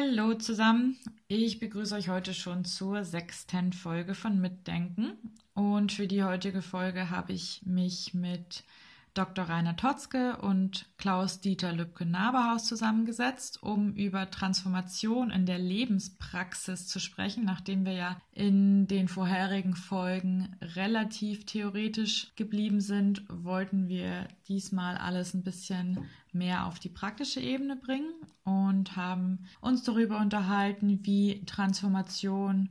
Hallo zusammen, ich begrüße euch heute schon zur sechsten Folge von Mitdenken und für die heutige Folge habe ich mich mit Dr. Rainer Totzke und Klaus-Dieter Lübke-Naberhaus zusammengesetzt, um über Transformation in der Lebenspraxis zu sprechen, nachdem wir ja in den vorherigen Folgen relativ theoretisch geblieben sind, wollten wir diesmal alles ein bisschen mehr auf die praktische Ebene bringen und haben uns darüber unterhalten, wie Transformation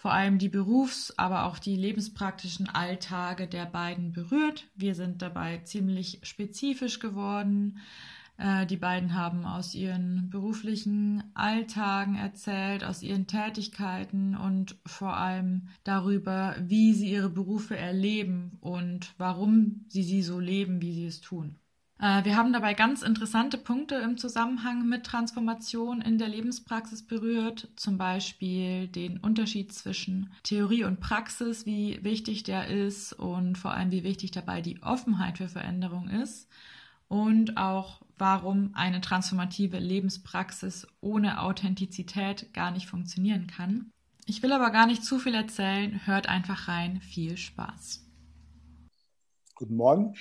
vor allem die Berufs-, aber auch die lebenspraktischen Alltage der beiden berührt. Wir sind dabei ziemlich spezifisch geworden. Äh, die beiden haben aus ihren beruflichen Alltagen erzählt, aus ihren Tätigkeiten und vor allem darüber, wie sie ihre Berufe erleben und warum sie sie so leben, wie sie es tun. Äh, wir haben dabei ganz interessante Punkte im Zusammenhang mit Transformation in der Lebenspraxis berührt, zum Beispiel den Unterschied zwischen Theorie und Praxis, wie wichtig der ist und vor allem wie wichtig dabei die Offenheit für Veränderung ist und auch warum eine transformative Lebenspraxis ohne Authentizität gar nicht funktionieren kann. Ich will aber gar nicht zu viel erzählen, hört einfach rein, viel Spaß. Guten Morgen.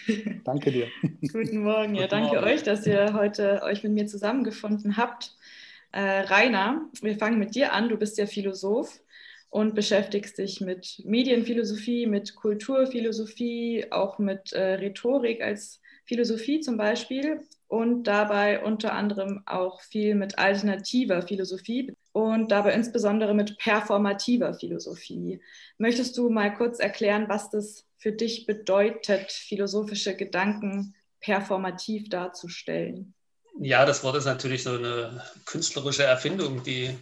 Danke dir. Guten Morgen. Ja, danke Morgen. euch, dass ihr heute euch mit mir zusammengefunden habt. Äh, Rainer, wir fangen mit dir an. Du bist ja Philosoph und beschäftigst dich mit Medienphilosophie, mit Kulturphilosophie, auch mit äh, Rhetorik als Philosophie zum Beispiel und dabei unter anderem auch viel mit alternativer Philosophie und dabei insbesondere mit performativer Philosophie. Möchtest du mal kurz erklären, was das für dich bedeutet, philosophische Gedanken performativ darzustellen? Ja, das Wort ist natürlich so eine künstlerische Erfindung, die,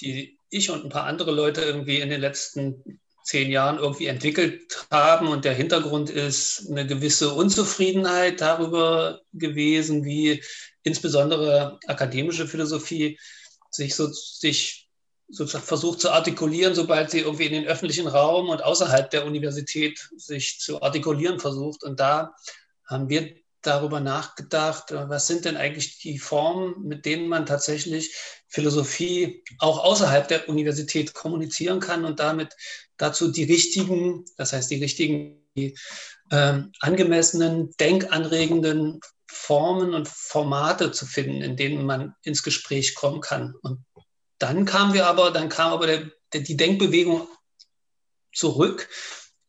die ich und ein paar andere Leute irgendwie in den letzten zehn Jahren irgendwie entwickelt haben. Und der Hintergrund ist eine gewisse Unzufriedenheit darüber gewesen, wie insbesondere akademische Philosophie sich so sich sozusagen versucht zu artikulieren, sobald sie irgendwie in den öffentlichen Raum und außerhalb der Universität sich zu artikulieren versucht. Und da haben wir darüber nachgedacht, was sind denn eigentlich die Formen, mit denen man tatsächlich Philosophie auch außerhalb der Universität kommunizieren kann und damit dazu die richtigen, das heißt die richtigen, die, äh, angemessenen, denkanregenden Formen und Formate zu finden, in denen man ins Gespräch kommen kann. Und dann kamen wir aber, dann kam aber der, der, die Denkbewegung zurück,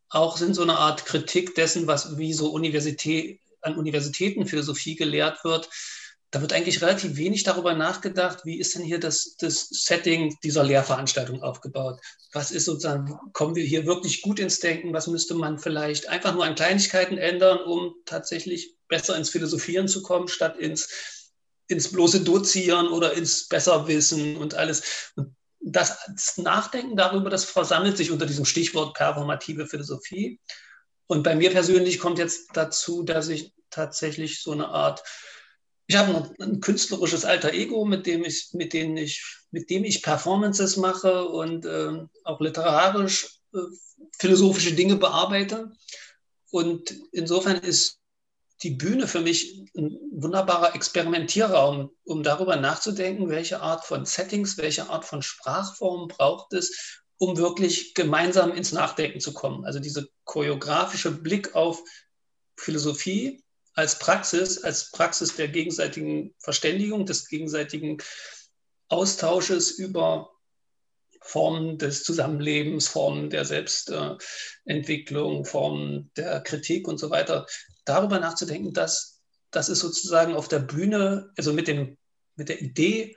auch in so einer Art Kritik dessen, was wie so Universität, an Universitäten Philosophie gelehrt wird. Da wird eigentlich relativ wenig darüber nachgedacht, wie ist denn hier das, das Setting dieser Lehrveranstaltung aufgebaut? Was ist sozusagen, kommen wir hier wirklich gut ins Denken? Was müsste man vielleicht einfach nur an Kleinigkeiten ändern, um tatsächlich besser ins Philosophieren zu kommen, statt ins ins bloße Dozieren oder ins Besserwissen und alles. Und das, das Nachdenken darüber, das versammelt sich unter diesem Stichwort performative Philosophie. Und bei mir persönlich kommt jetzt dazu, dass ich tatsächlich so eine Art, ich habe ein, ein künstlerisches alter Ego, mit dem ich, mit dem ich, mit dem ich Performances mache und äh, auch literarisch äh, philosophische Dinge bearbeite. Und insofern ist die Bühne für mich ein wunderbarer Experimentierraum, um darüber nachzudenken, welche Art von Settings, welche Art von Sprachformen braucht es, um wirklich gemeinsam ins Nachdenken zu kommen. Also dieser choreografische Blick auf Philosophie als Praxis, als Praxis der gegenseitigen Verständigung, des gegenseitigen Austausches über Formen des Zusammenlebens, Formen der Selbstentwicklung, Formen der Kritik und so weiter, darüber nachzudenken, dass das ist sozusagen auf der Bühne, also mit, dem, mit der Idee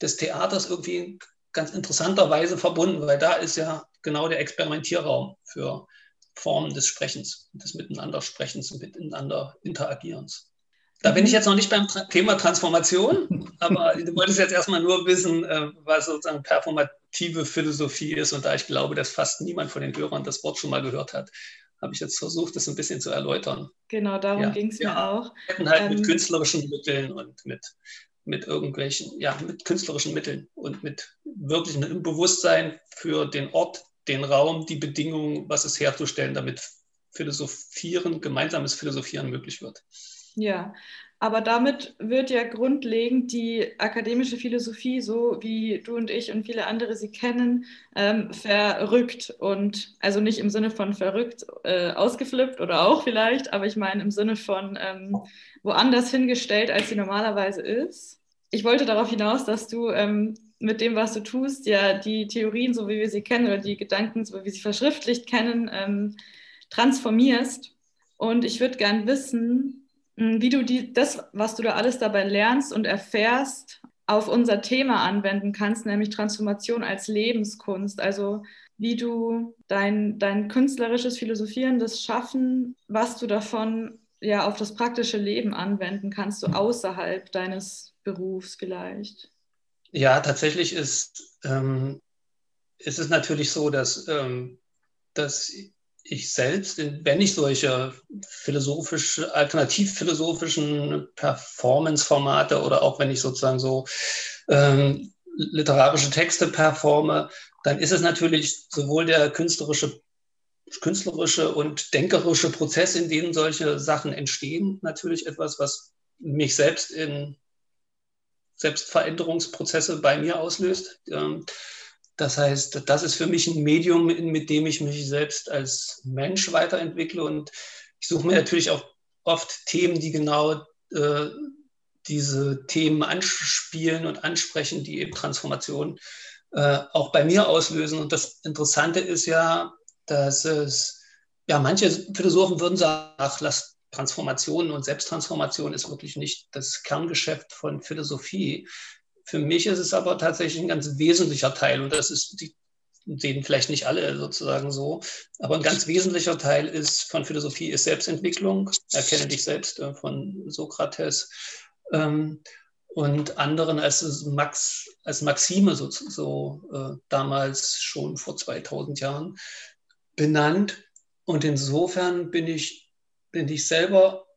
des Theaters irgendwie ganz interessanterweise verbunden, weil da ist ja genau der Experimentierraum für Formen des Sprechens, des Miteinandersprechens und Miteinander Interagierens. Da bin ich jetzt noch nicht beim Thema Transformation, aber du wolltest jetzt erstmal nur wissen, äh, was sozusagen performative Philosophie ist. Und da ich glaube, dass fast niemand von den Hörern das Wort schon mal gehört hat, habe ich jetzt versucht, das ein bisschen zu erläutern. Genau, darum ja. ging es mir ja. auch. Halt ähm, mit künstlerischen Mitteln und mit, mit irgendwelchen, ja, mit künstlerischen Mitteln und mit wirklichem Bewusstsein für den Ort, den Raum, die Bedingungen, was es herzustellen, damit Philosophieren, gemeinsames Philosophieren möglich wird. Ja, Aber damit wird ja grundlegend die akademische Philosophie, so wie du und ich und viele andere sie kennen, ähm, verrückt. Und also nicht im Sinne von verrückt äh, ausgeflippt oder auch vielleicht, aber ich meine im Sinne von ähm, woanders hingestellt, als sie normalerweise ist. Ich wollte darauf hinaus, dass du ähm, mit dem, was du tust, ja die Theorien, so wie wir sie kennen, oder die Gedanken, so wie wir sie verschriftlicht kennen, ähm, transformierst. Und ich würde gern wissen, wie du die, das, was du da alles dabei lernst und erfährst, auf unser Thema anwenden kannst, nämlich Transformation als Lebenskunst. Also wie du dein, dein künstlerisches Philosophieren, das Schaffen, was du davon ja auf das praktische Leben anwenden kannst, so außerhalb deines Berufs vielleicht. Ja, tatsächlich ist, ähm, ist es natürlich so, dass, ähm, dass ich selbst, wenn ich solche philosophische, alternativ-philosophischen Performance-Formate oder auch wenn ich sozusagen so ähm, literarische Texte performe, dann ist es natürlich sowohl der künstlerische, künstlerische und denkerische Prozess, in dem solche Sachen entstehen, natürlich etwas, was mich selbst in Selbstveränderungsprozesse bei mir auslöst. Ähm, das heißt, das ist für mich ein Medium, mit dem ich mich selbst als Mensch weiterentwickle. Und ich suche mir natürlich auch oft Themen, die genau äh, diese Themen anspielen und ansprechen, die eben Transformation äh, auch bei mir auslösen. Und das Interessante ist ja, dass es, ja, manche Philosophen würden sagen, ach, lass Transformation und Selbsttransformation ist wirklich nicht das Kerngeschäft von Philosophie. Für mich ist es aber tatsächlich ein ganz wesentlicher Teil und das ist, die sehen vielleicht nicht alle sozusagen so, aber ein ganz wesentlicher Teil ist von Philosophie ist Selbstentwicklung, erkenne dich selbst äh, von Sokrates ähm, und anderen als Max, als Maxime so, so äh, damals schon vor 2000 Jahren benannt. Und insofern bin ich, bin ich selber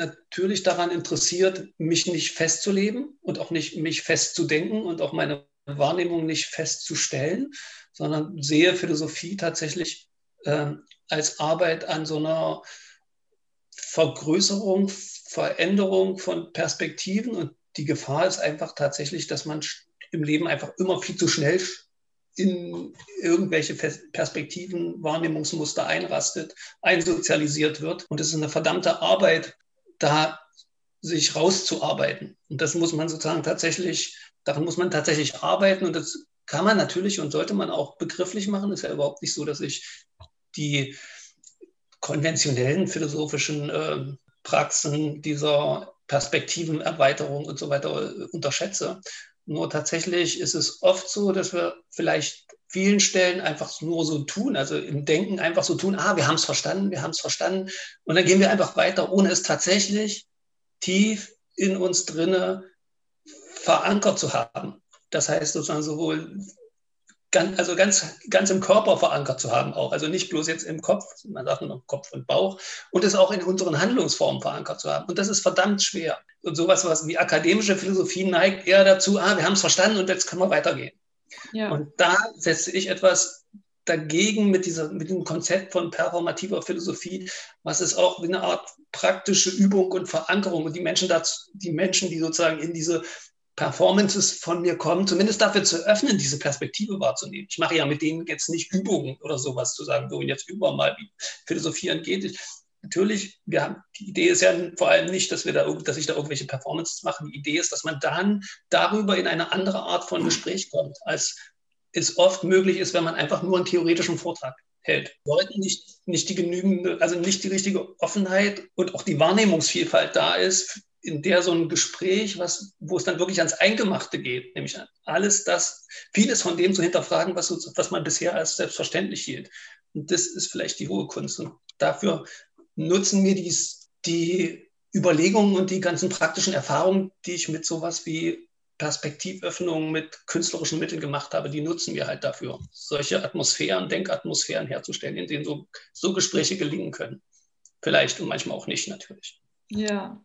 natürlich daran interessiert, mich nicht festzuleben und auch nicht mich festzudenken und auch meine Wahrnehmung nicht festzustellen, sondern sehe Philosophie tatsächlich äh, als Arbeit an so einer Vergrößerung, Veränderung von Perspektiven. Und die Gefahr ist einfach tatsächlich, dass man im Leben einfach immer viel zu schnell in irgendwelche Perspektiven, Wahrnehmungsmuster einrastet, einsozialisiert wird. Und es ist eine verdammte Arbeit, da sich rauszuarbeiten. Und das muss man sozusagen tatsächlich, daran muss man tatsächlich arbeiten und das kann man natürlich und sollte man auch begrifflich machen. Ist ja überhaupt nicht so, dass ich die konventionellen philosophischen äh, Praxen dieser Perspektivenerweiterung und so weiter äh, unterschätze. Nur tatsächlich ist es oft so, dass wir vielleicht vielen Stellen einfach nur so tun, also im Denken einfach so tun, ah, wir haben es verstanden, wir haben es verstanden. Und dann gehen wir einfach weiter, ohne es tatsächlich tief in uns drinne verankert zu haben. Das heißt sozusagen sowohl ganz, also ganz, ganz im Körper verankert zu haben auch. Also nicht bloß jetzt im Kopf, man sagt nur Kopf und Bauch, und es auch in unseren Handlungsformen verankert zu haben. Und das ist verdammt schwer. Und sowas, was wie akademische Philosophie neigt eher dazu, ah, wir haben es verstanden und jetzt können wir weitergehen. Ja. Und da setze ich etwas dagegen mit, dieser, mit dem Konzept von performativer Philosophie, was ist auch wie eine Art praktische Übung und Verankerung und die Menschen, dazu, die Menschen, die sozusagen in diese Performances von mir kommen, zumindest dafür zu öffnen, diese Perspektive wahrzunehmen. Ich mache ja mit denen jetzt nicht Übungen oder sowas zu sagen, so jetzt üben wir mal, wie Philosophieren geht. Natürlich, wir haben, die Idee ist ja vor allem nicht, dass wir da, dass ich da irgendwelche Performances mache. Die Idee ist, dass man dann darüber in eine andere Art von Gespräch kommt, als es oft möglich ist, wenn man einfach nur einen theoretischen Vortrag hält. Leuten nicht, nicht die genügende, also nicht die richtige Offenheit und auch die Wahrnehmungsvielfalt da ist, in der so ein Gespräch, was, wo es dann wirklich ans Eingemachte geht, nämlich alles das, vieles von dem zu hinterfragen, was, was man bisher als selbstverständlich hielt. Und das ist vielleicht die hohe Kunst. Und dafür nutzen mir dies, die Überlegungen und die ganzen praktischen Erfahrungen, die ich mit sowas wie Perspektivöffnung mit künstlerischen Mitteln gemacht habe, die nutzen wir halt dafür, solche Atmosphären, Denkatmosphären herzustellen, in denen so, so Gespräche gelingen können. Vielleicht und manchmal auch nicht natürlich. Ja,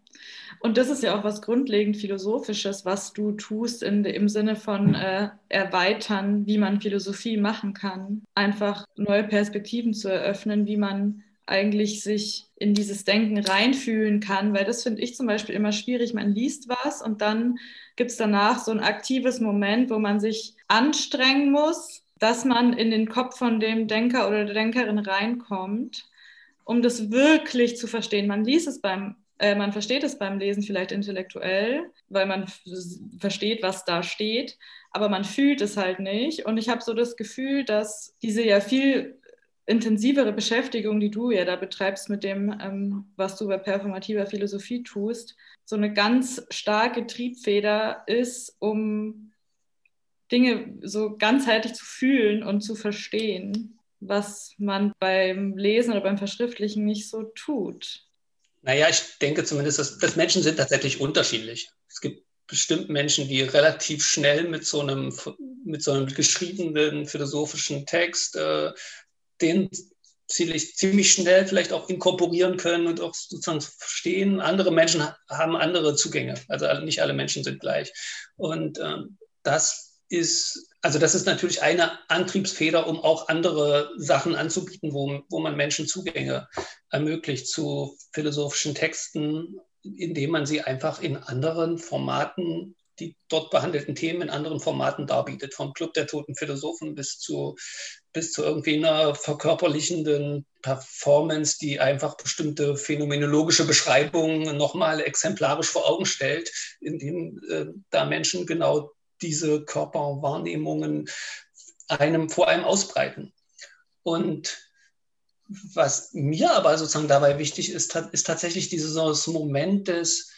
und das ist ja auch was grundlegend Philosophisches, was du tust in, im Sinne von äh, erweitern, wie man Philosophie machen kann. Einfach neue Perspektiven zu eröffnen, wie man eigentlich sich in dieses Denken reinfühlen kann, weil das finde ich zum Beispiel immer schwierig. Man liest was und dann gibt es danach so ein aktives Moment, wo man sich anstrengen muss, dass man in den Kopf von dem Denker oder der Denkerin reinkommt, um das wirklich zu verstehen. Man liest es beim, äh, man versteht es beim Lesen vielleicht intellektuell, weil man versteht, was da steht, aber man fühlt es halt nicht. Und ich habe so das Gefühl, dass diese ja viel intensivere Beschäftigung, die du ja da betreibst mit dem, ähm, was du bei performativer Philosophie tust, so eine ganz starke Triebfeder ist, um Dinge so ganzheitlich zu fühlen und zu verstehen, was man beim Lesen oder beim Verschriftlichen nicht so tut. Naja, ich denke zumindest, dass, dass Menschen sind tatsächlich unterschiedlich. Es gibt bestimmt Menschen, die relativ schnell mit so einem, mit so einem geschriebenen philosophischen Text äh, den ziemlich, ziemlich schnell vielleicht auch inkorporieren können und auch sozusagen verstehen. Andere Menschen haben andere Zugänge. Also nicht alle Menschen sind gleich. Und ähm, das ist, also das ist natürlich eine Antriebsfeder, um auch andere Sachen anzubieten, wo, wo man Menschen Zugänge ermöglicht zu philosophischen Texten, indem man sie einfach in anderen Formaten die dort behandelten Themen in anderen Formaten darbietet, vom Club der toten Philosophen bis zu bis zu irgendwie einer verkörperlichenden Performance, die einfach bestimmte phänomenologische Beschreibungen nochmal exemplarisch vor Augen stellt, indem äh, da Menschen genau diese Körperwahrnehmungen einem vor einem ausbreiten. Und was mir aber sozusagen dabei wichtig ist, ist tatsächlich dieses Moment des,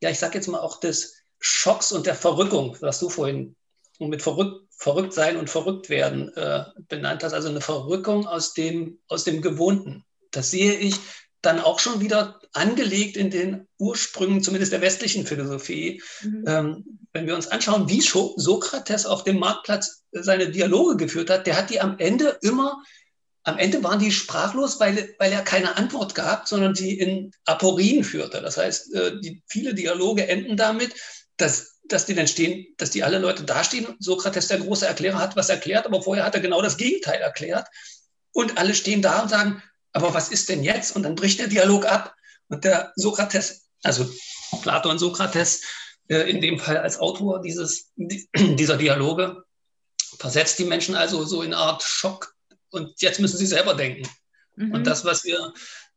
ja, ich sage jetzt mal auch des Schocks und der Verrückung, was du vorhin mit verrückt verrückt sein und verrückt werden äh, benannt hast, also eine Verrückung aus dem, aus dem Gewohnten. Das sehe ich dann auch schon wieder angelegt in den Ursprüngen, zumindest der westlichen Philosophie. Mhm. Ähm, wenn wir uns anschauen, wie Sokrates auf dem Marktplatz seine Dialoge geführt hat, der hat die am Ende immer, am Ende waren die sprachlos, weil, weil er keine Antwort gab, sondern die in Aporien führte. Das heißt, äh, die, viele Dialoge enden damit, dass dass die dann stehen, dass die alle Leute dastehen. Sokrates, der große Erklärer, hat was erklärt, aber vorher hat er genau das Gegenteil erklärt. Und alle stehen da und sagen, aber was ist denn jetzt? Und dann bricht der Dialog ab. Und der Sokrates, also Plato und Sokrates, äh, in dem Fall als Autor dieses, dieser Dialoge, versetzt die Menschen also so in eine Art Schock. Und jetzt müssen sie selber denken. Mhm. Und das, was wir,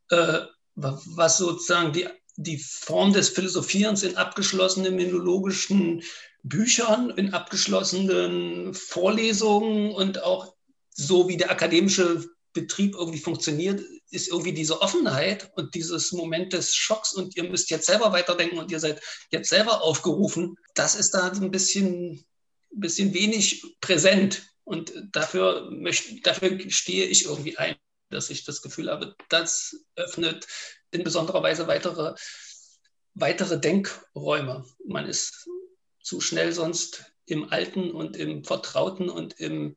äh, was sozusagen die die Form des Philosophierens in abgeschlossenen menologischen Büchern, in abgeschlossenen Vorlesungen und auch so wie der akademische Betrieb irgendwie funktioniert, ist irgendwie diese Offenheit und dieses Moment des Schocks und ihr müsst jetzt selber weiterdenken und ihr seid jetzt selber aufgerufen. Das ist da ein bisschen, ein bisschen wenig präsent und dafür, möchte, dafür stehe ich irgendwie ein, dass ich das Gefühl habe, das öffnet in besonderer Weise weitere, weitere Denkräume. Man ist zu schnell sonst im Alten und im Vertrauten und im,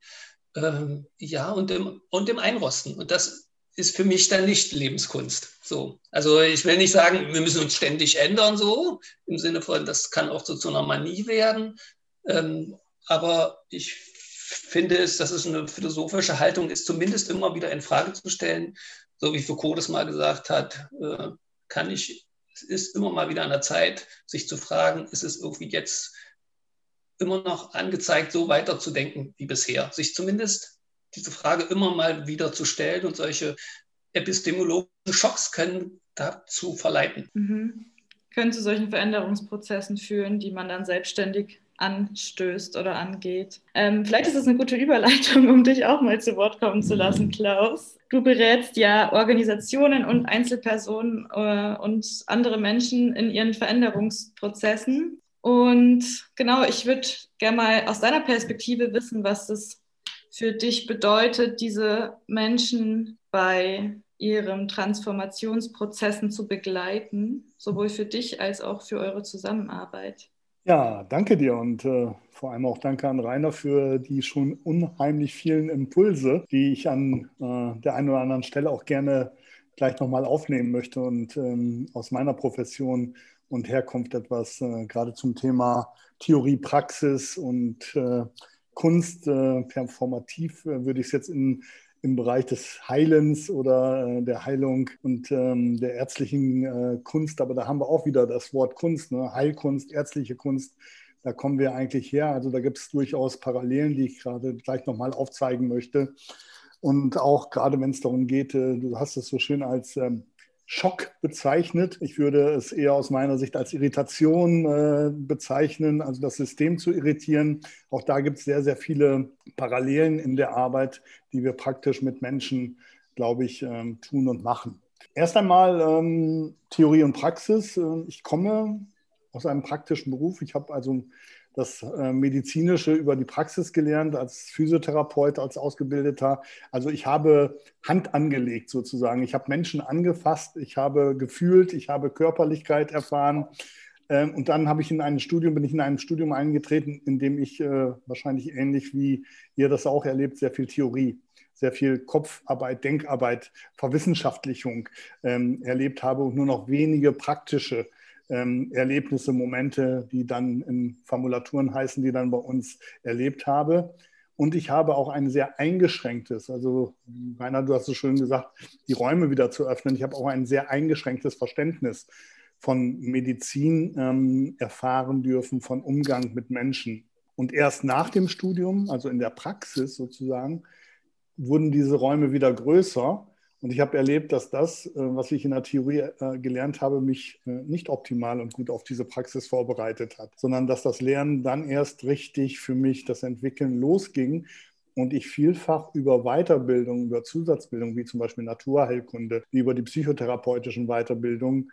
ähm, ja, und im, und im Einrosten. Und das ist für mich dann nicht Lebenskunst. So. Also ich will nicht sagen, wir müssen uns ständig ändern, so im Sinne von, das kann auch so zu einer Manie werden. Ähm, aber ich finde es, dass es eine philosophische Haltung ist, zumindest immer wieder in Frage zu stellen, so wie Foucault das mal gesagt hat, äh, kann ich, es ist immer mal wieder an der Zeit, sich zu fragen, ist es irgendwie jetzt immer noch angezeigt, so weiterzudenken wie bisher? Sich zumindest diese Frage immer mal wieder zu stellen und solche epistemologischen Schocks können dazu verleiten. Mhm. Können zu solchen Veränderungsprozessen führen, die man dann selbstständig anstößt oder angeht. Ähm, vielleicht ist es eine gute Überleitung, um dich auch mal zu Wort kommen zu lassen, Klaus. Du berätst ja Organisationen und Einzelpersonen äh, und andere Menschen in ihren Veränderungsprozessen. Und genau, ich würde gerne mal aus deiner Perspektive wissen, was es für dich bedeutet, diese Menschen bei ihren Transformationsprozessen zu begleiten, sowohl für dich als auch für eure Zusammenarbeit. Ja, danke dir und äh, vor allem auch danke an Rainer für die schon unheimlich vielen Impulse, die ich an äh, der einen oder anderen Stelle auch gerne gleich nochmal aufnehmen möchte und ähm, aus meiner Profession und Herkunft etwas äh, gerade zum Thema Theorie, Praxis und äh, Kunst, äh, performativ äh, würde ich es jetzt in, im Bereich des Heilens oder äh, der Heilung und ähm, der ärztlichen äh, Kunst. Aber da haben wir auch wieder das Wort Kunst, ne? Heilkunst, ärztliche Kunst. Da kommen wir eigentlich her. Also da gibt es durchaus Parallelen, die ich gerade gleich nochmal aufzeigen möchte. Und auch gerade wenn es darum geht, äh, du hast es so schön als ähm, Schock bezeichnet. Ich würde es eher aus meiner Sicht als Irritation äh, bezeichnen, also das System zu irritieren. Auch da gibt es sehr, sehr viele Parallelen in der Arbeit, die wir praktisch mit Menschen, glaube ich, ähm, tun und machen. Erst einmal ähm, Theorie und Praxis. Ähm, ich komme aus einem praktischen Beruf. Ich habe also das äh, Medizinische über die Praxis gelernt, als Physiotherapeut, als Ausgebildeter. Also ich habe Hand angelegt sozusagen. Ich habe Menschen angefasst, ich habe gefühlt, ich habe Körperlichkeit erfahren. Ähm, und dann habe ich in einem Studium, bin ich in einem Studium eingetreten, in dem ich äh, wahrscheinlich ähnlich wie ihr das auch erlebt, sehr viel Theorie sehr viel Kopfarbeit, Denkarbeit, Verwissenschaftlichung ähm, erlebt habe und nur noch wenige praktische ähm, Erlebnisse, Momente, die dann in Formulaturen heißen, die dann bei uns erlebt habe. Und ich habe auch ein sehr eingeschränktes, also Rainer, du hast es schön gesagt, die Räume wieder zu öffnen. Ich habe auch ein sehr eingeschränktes Verständnis von Medizin ähm, erfahren dürfen, von Umgang mit Menschen. Und erst nach dem Studium, also in der Praxis sozusagen, wurden diese Räume wieder größer und ich habe erlebt, dass das, äh, was ich in der Theorie äh, gelernt habe, mich äh, nicht optimal und gut auf diese Praxis vorbereitet hat, sondern dass das Lernen dann erst richtig für mich das Entwickeln losging und ich vielfach über Weiterbildung, über Zusatzbildung, wie zum Beispiel Naturheilkunde, wie über die psychotherapeutischen Weiterbildungen,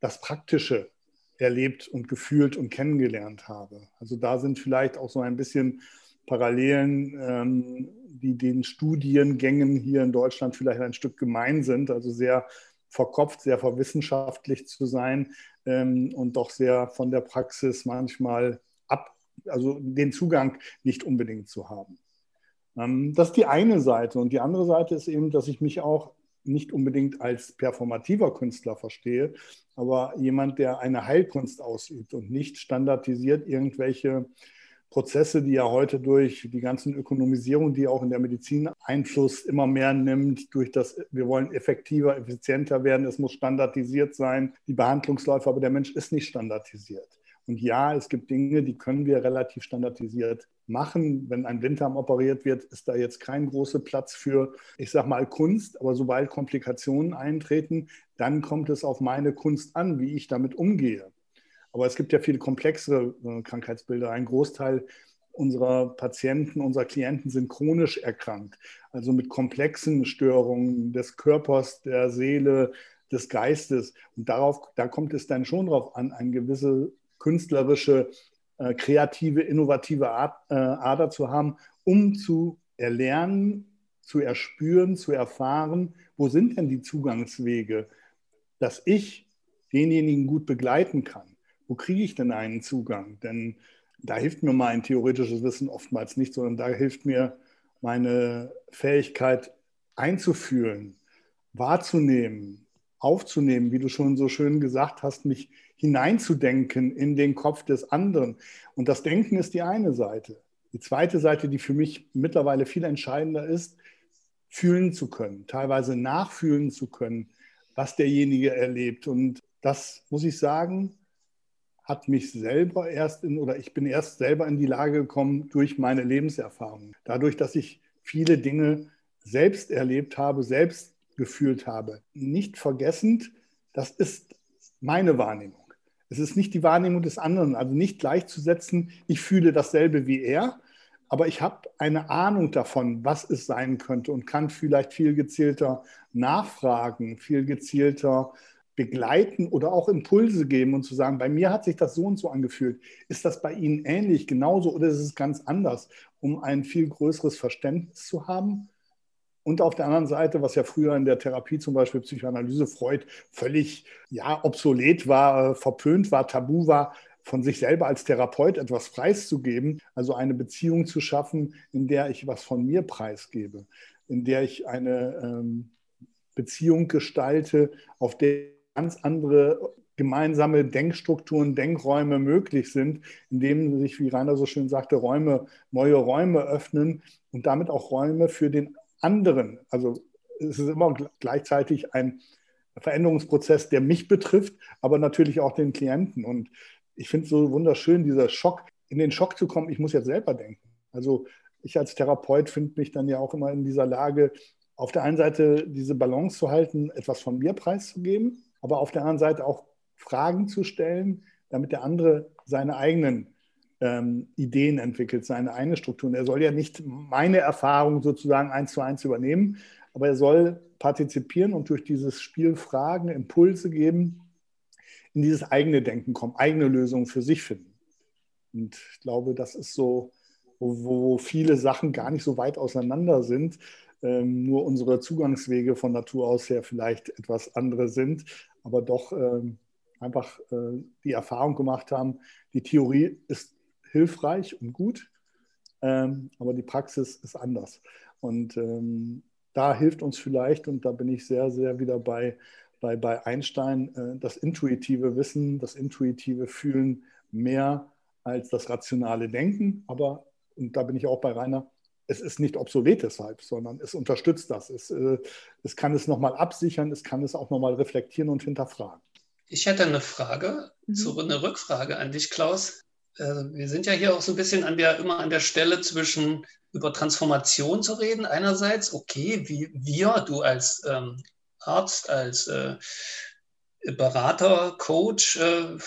das Praktische erlebt und gefühlt und kennengelernt habe. Also da sind vielleicht auch so ein bisschen Parallelen, ähm, die den Studiengängen hier in Deutschland vielleicht ein Stück gemein sind, also sehr verkopft, sehr verwissenschaftlich zu sein ähm, und doch sehr von der Praxis manchmal ab, also den Zugang nicht unbedingt zu haben. Ähm, das ist die eine Seite. Und die andere Seite ist eben, dass ich mich auch nicht unbedingt als performativer Künstler verstehe, aber jemand, der eine Heilkunst ausübt und nicht standardisiert irgendwelche Prozesse, die ja heute durch die ganzen Ökonomisierung, die auch in der Medizin Einfluss immer mehr nimmt, durch das, wir wollen effektiver, effizienter werden, es muss standardisiert sein, die Behandlungsläufe, aber der Mensch ist nicht standardisiert. Und ja, es gibt Dinge, die können wir relativ standardisiert machen. Wenn ein Blinddarm operiert wird, ist da jetzt kein großer Platz für, ich sage mal, Kunst. Aber sobald Komplikationen eintreten, dann kommt es auf meine Kunst an, wie ich damit umgehe. Aber es gibt ja viele komplexere äh, Krankheitsbilder. Ein Großteil unserer Patienten, unserer Klienten sind chronisch erkrankt, also mit komplexen Störungen des Körpers, der Seele, des Geistes. Und darauf, da kommt es dann schon darauf an, eine gewisse künstlerische, äh, kreative, innovative äh, Ader zu haben, um zu erlernen, zu erspüren, zu erfahren, wo sind denn die Zugangswege, dass ich denjenigen gut begleiten kann wo kriege ich denn einen Zugang? Denn da hilft mir mein theoretisches Wissen oftmals nicht, sondern da hilft mir meine Fähigkeit einzufühlen, wahrzunehmen, aufzunehmen, wie du schon so schön gesagt hast, mich hineinzudenken in den Kopf des anderen. Und das Denken ist die eine Seite. Die zweite Seite, die für mich mittlerweile viel entscheidender ist, fühlen zu können, teilweise nachfühlen zu können, was derjenige erlebt. Und das muss ich sagen, hat mich selber erst in, oder ich bin erst selber in die Lage gekommen durch meine Lebenserfahrung. Dadurch, dass ich viele Dinge selbst erlebt habe, selbst gefühlt habe. Nicht vergessend, das ist meine Wahrnehmung. Es ist nicht die Wahrnehmung des anderen, also nicht gleichzusetzen, ich fühle dasselbe wie er, aber ich habe eine Ahnung davon, was es sein könnte und kann vielleicht viel gezielter nachfragen, viel gezielter begleiten oder auch Impulse geben und zu sagen, bei mir hat sich das so und so angefühlt. Ist das bei Ihnen ähnlich, genauso oder ist es ganz anders, um ein viel größeres Verständnis zu haben? Und auf der anderen Seite, was ja früher in der Therapie, zum Beispiel Psychoanalyse, Freud, völlig ja, obsolet war, verpönt war, tabu war, von sich selber als Therapeut etwas preiszugeben, also eine Beziehung zu schaffen, in der ich was von mir preisgebe, in der ich eine ähm, Beziehung gestalte, auf der ganz andere gemeinsame Denkstrukturen, Denkräume möglich sind, indem sich, wie Rainer so schön sagte, Räume, neue Räume öffnen und damit auch Räume für den anderen, also es ist immer gleichzeitig ein Veränderungsprozess, der mich betrifft, aber natürlich auch den Klienten. Und ich finde es so wunderschön, dieser Schock, in den Schock zu kommen, ich muss jetzt selber denken. Also ich als Therapeut finde mich dann ja auch immer in dieser Lage, auf der einen Seite diese Balance zu halten, etwas von mir preiszugeben, aber auf der anderen Seite auch Fragen zu stellen, damit der andere seine eigenen ähm, Ideen entwickelt, seine eigene Struktur. Und er soll ja nicht meine Erfahrung sozusagen eins zu eins übernehmen, aber er soll partizipieren und durch dieses Spiel Fragen, Impulse geben, in dieses eigene Denken kommen, eigene Lösungen für sich finden. Und ich glaube, das ist so, wo, wo viele Sachen gar nicht so weit auseinander sind, ähm, nur unsere Zugangswege von Natur aus her vielleicht etwas andere sind, aber doch ähm, einfach äh, die Erfahrung gemacht haben, die Theorie ist hilfreich und gut, ähm, aber die Praxis ist anders. Und ähm, da hilft uns vielleicht, und da bin ich sehr, sehr wieder bei, bei, bei Einstein, äh, das intuitive Wissen, das intuitive Fühlen mehr als das rationale Denken. Aber, und da bin ich auch bei Rainer, es ist nicht obsolet deshalb, sondern es unterstützt das. Es, äh, es kann es nochmal absichern, es kann es auch nochmal reflektieren und hinterfragen. Ich hätte eine Frage, mhm. so eine Rückfrage an dich, Klaus. Äh, wir sind ja hier auch so ein bisschen an der, immer an der Stelle zwischen über Transformation zu reden. Einerseits, okay, wie wir, du als ähm, Arzt, als äh, Berater, Coach, äh,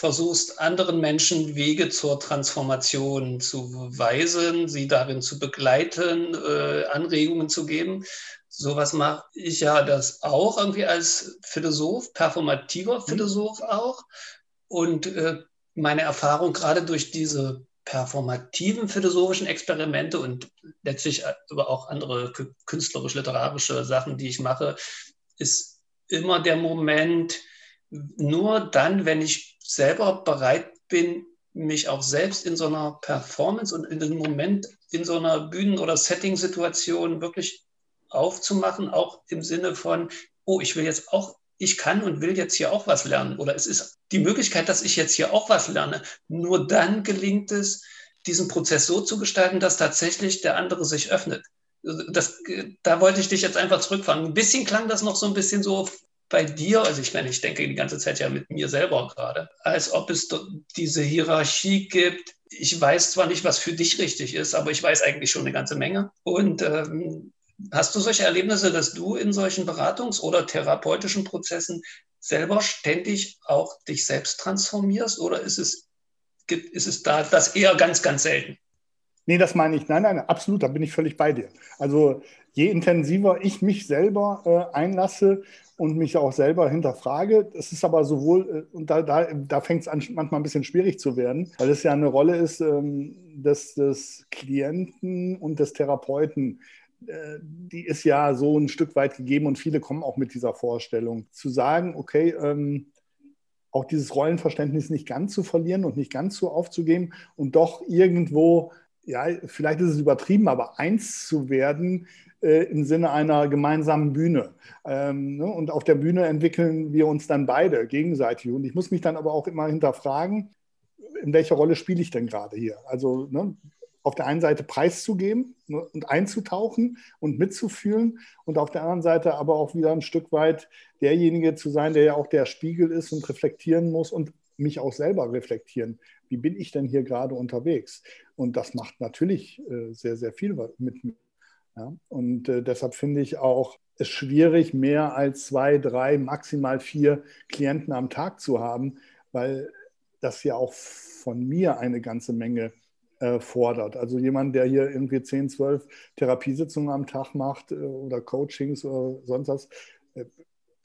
versuchst anderen Menschen Wege zur Transformation zu weisen, sie darin zu begleiten, äh, Anregungen zu geben. Sowas mache ich ja das auch irgendwie als Philosoph, performativer mhm. Philosoph auch. Und äh, meine Erfahrung gerade durch diese performativen philosophischen Experimente und letztlich aber auch andere künstlerisch-literarische Sachen, die ich mache, ist immer der Moment, nur dann, wenn ich selber bereit bin, mich auch selbst in so einer Performance und in dem Moment in so einer Bühnen- oder Setting-Situation wirklich aufzumachen, auch im Sinne von, oh, ich will jetzt auch, ich kann und will jetzt hier auch was lernen. Oder es ist die Möglichkeit, dass ich jetzt hier auch was lerne. Nur dann gelingt es, diesen Prozess so zu gestalten, dass tatsächlich der andere sich öffnet. Das, da wollte ich dich jetzt einfach zurückfahren. Ein bisschen klang das noch so ein bisschen so bei dir, also ich meine, ich denke die ganze Zeit ja mit mir selber gerade, als ob es diese Hierarchie gibt. Ich weiß zwar nicht, was für dich richtig ist, aber ich weiß eigentlich schon eine ganze Menge. Und ähm, hast du solche Erlebnisse, dass du in solchen Beratungs- oder therapeutischen Prozessen selber ständig auch dich selbst transformierst oder ist es, ist es da das eher ganz, ganz selten? Nee, das meine ich. Nein, nein, absolut, da bin ich völlig bei dir. Also je intensiver ich mich selber äh, einlasse und mich auch selber hinterfrage, das ist aber sowohl, äh, und da, da, da fängt es an, manchmal ein bisschen schwierig zu werden, weil es ja eine Rolle ist ähm, des, des Klienten und des Therapeuten, äh, die ist ja so ein Stück weit gegeben und viele kommen auch mit dieser Vorstellung. Zu sagen, okay, ähm, auch dieses Rollenverständnis nicht ganz zu verlieren und nicht ganz so aufzugeben und doch irgendwo, ja, vielleicht ist es übertrieben, aber eins zu werden äh, im Sinne einer gemeinsamen Bühne. Ähm, ne? Und auf der Bühne entwickeln wir uns dann beide gegenseitig. Und ich muss mich dann aber auch immer hinterfragen, in welcher Rolle spiele ich denn gerade hier? Also ne, auf der einen Seite preiszugeben ne, und einzutauchen und mitzufühlen und auf der anderen Seite aber auch wieder ein Stück weit derjenige zu sein, der ja auch der Spiegel ist und reflektieren muss und mich auch selber reflektieren. Wie bin ich denn hier gerade unterwegs? Und das macht natürlich äh, sehr, sehr viel mit mir. Ja? Und äh, deshalb finde ich auch es schwierig, mehr als zwei, drei, maximal vier Klienten am Tag zu haben, weil das ja auch von mir eine ganze Menge äh, fordert. Also jemand, der hier irgendwie 10, 12 Therapiesitzungen am Tag macht äh, oder Coachings oder sonst was, äh,